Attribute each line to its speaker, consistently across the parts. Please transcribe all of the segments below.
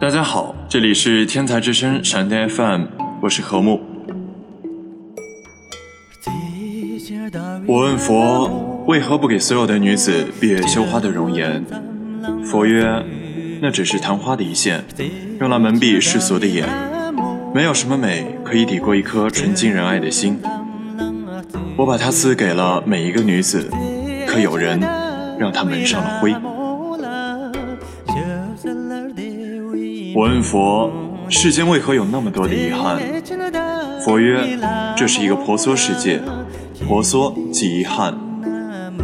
Speaker 1: 大家好，这里是天才之声闪电 FM，我是何木。我问佛，为何不给所有的女子闭月羞花的容颜？佛曰，那只是昙花的一现，用来蒙蔽世俗的眼。没有什么美可以抵过一颗纯净仁爱的心。我把它赐给了每一个女子，可有人让它蒙上了灰。我问佛，世间为何有那么多的遗憾？佛曰，这是一个婆娑世界，婆娑即遗憾，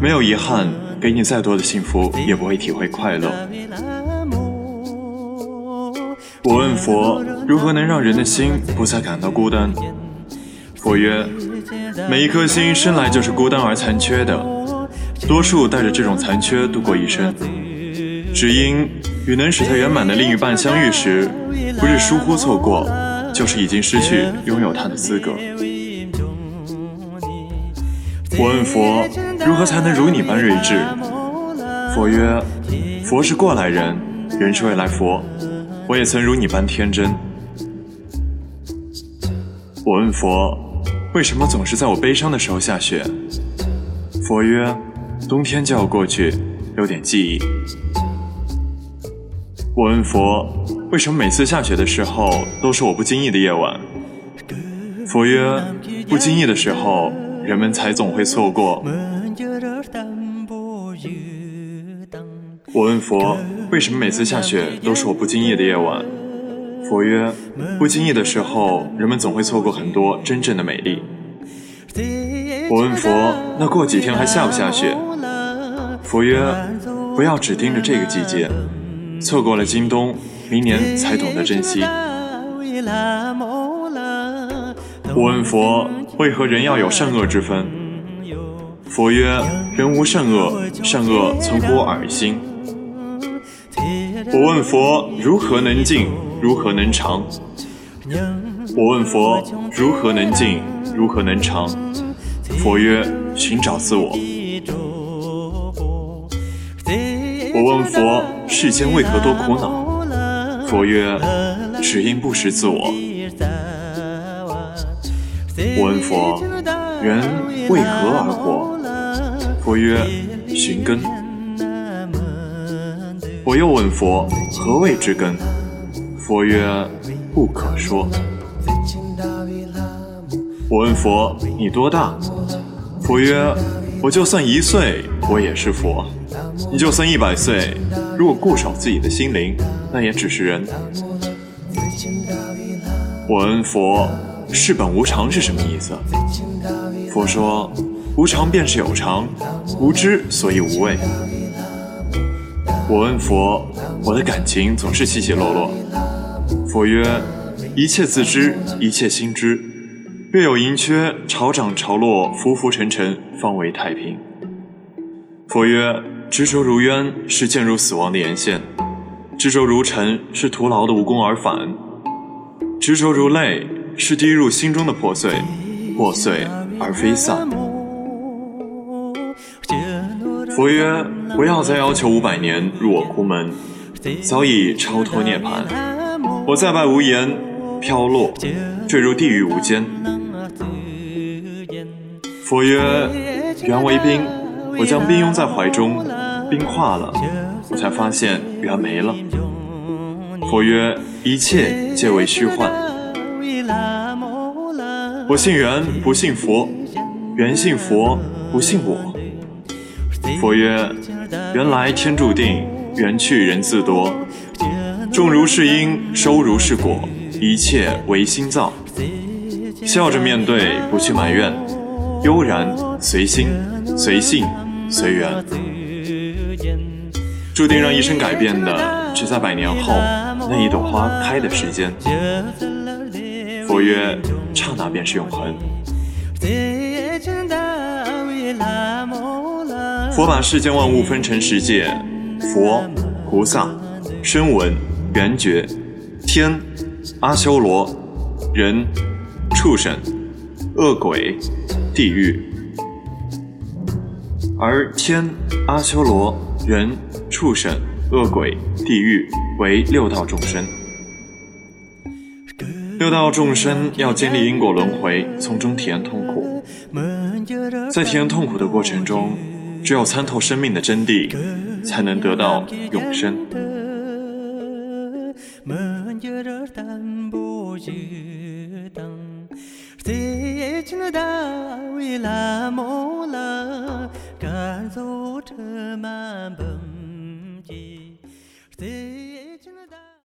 Speaker 1: 没有遗憾，给你再多的幸福也不会体会快乐。我问佛，如何能让人的心不再感到孤单？佛曰，每一颗心生来就是孤单而残缺的，多数带着这种残缺度过一生，只因。与能使他圆满的另一半相遇时，不是疏忽错过，就是已经失去拥有他的资格。我问佛，如何才能如你般睿智？佛曰：佛是过来人，人是未来佛。我也曾如你般天真。我问佛，为什么总是在我悲伤的时候下雪？佛曰：冬天就要过去，留点记忆。我问佛，为什么每次下雪的时候都是我不经意的夜晚？佛曰：不经意的时候，人们才总会错过。我问佛，为什么每次下雪都是我不经意的夜晚？佛曰：不经意的时候，人们总会错过很多真正的美丽。我问佛，那过几天还下不下雪？佛曰：不要只盯着这个季节。错过了今冬，明年才懂得珍惜。我问佛，为何人要有善恶之分？佛曰：人无善恶，善恶从乎耳心。我问佛，如何能静？如何能长？我问佛，如何能静？如何能长？佛曰：寻找自我。我问佛，世间为何多苦恼？佛曰：只因不识自我。我问佛，人为何而活？佛曰：寻根。我又问佛，何谓之根？佛曰：不可说。我问佛，你多大？佛曰：我就算一岁，我也是佛。你就算一百岁，如果固守自己的心灵，那也只是人。我问佛，世本无常是什么意思？佛说，无常便是有常，无知所以无畏。我问佛，我的感情总是起起落落。佛曰，一切自知，一切心知。月有盈缺，潮涨潮落，浮浮沉沉，方为太平。佛曰。执着如渊，是渐入死亡的沿线；执着如尘，是徒劳的无功而返；执着如泪，是滴入心中的破碎，破碎而非散。佛曰：不要再要求五百年入我窟门，早已超脱涅槃。我再拜无言，飘落，坠入地狱无间。佛曰：缘为冰。我将冰拥在怀中，冰化了，我才发现缘没了。佛曰：一切皆为虚幻。我信缘，不信佛；缘信佛，不信我。佛曰：缘来天注定，缘去人自多。种如是因，收如是果，一切唯心造。笑着面对，不去埋怨，悠然随心随性。随缘，注定让一生改变的，只在百年后那一朵花开的时间。佛曰：刹那便是永恒。佛把世间万物分成十界：佛、菩萨、声闻、缘觉、天、阿修罗、人、畜生、恶鬼、地狱。而天、阿修罗、人、畜生、恶鬼、地狱为六道众生，六道众生要经历因果轮回，从中体验痛苦。在体验痛苦的过程中，只有参透生命的真谛，才能得到永生。Remember.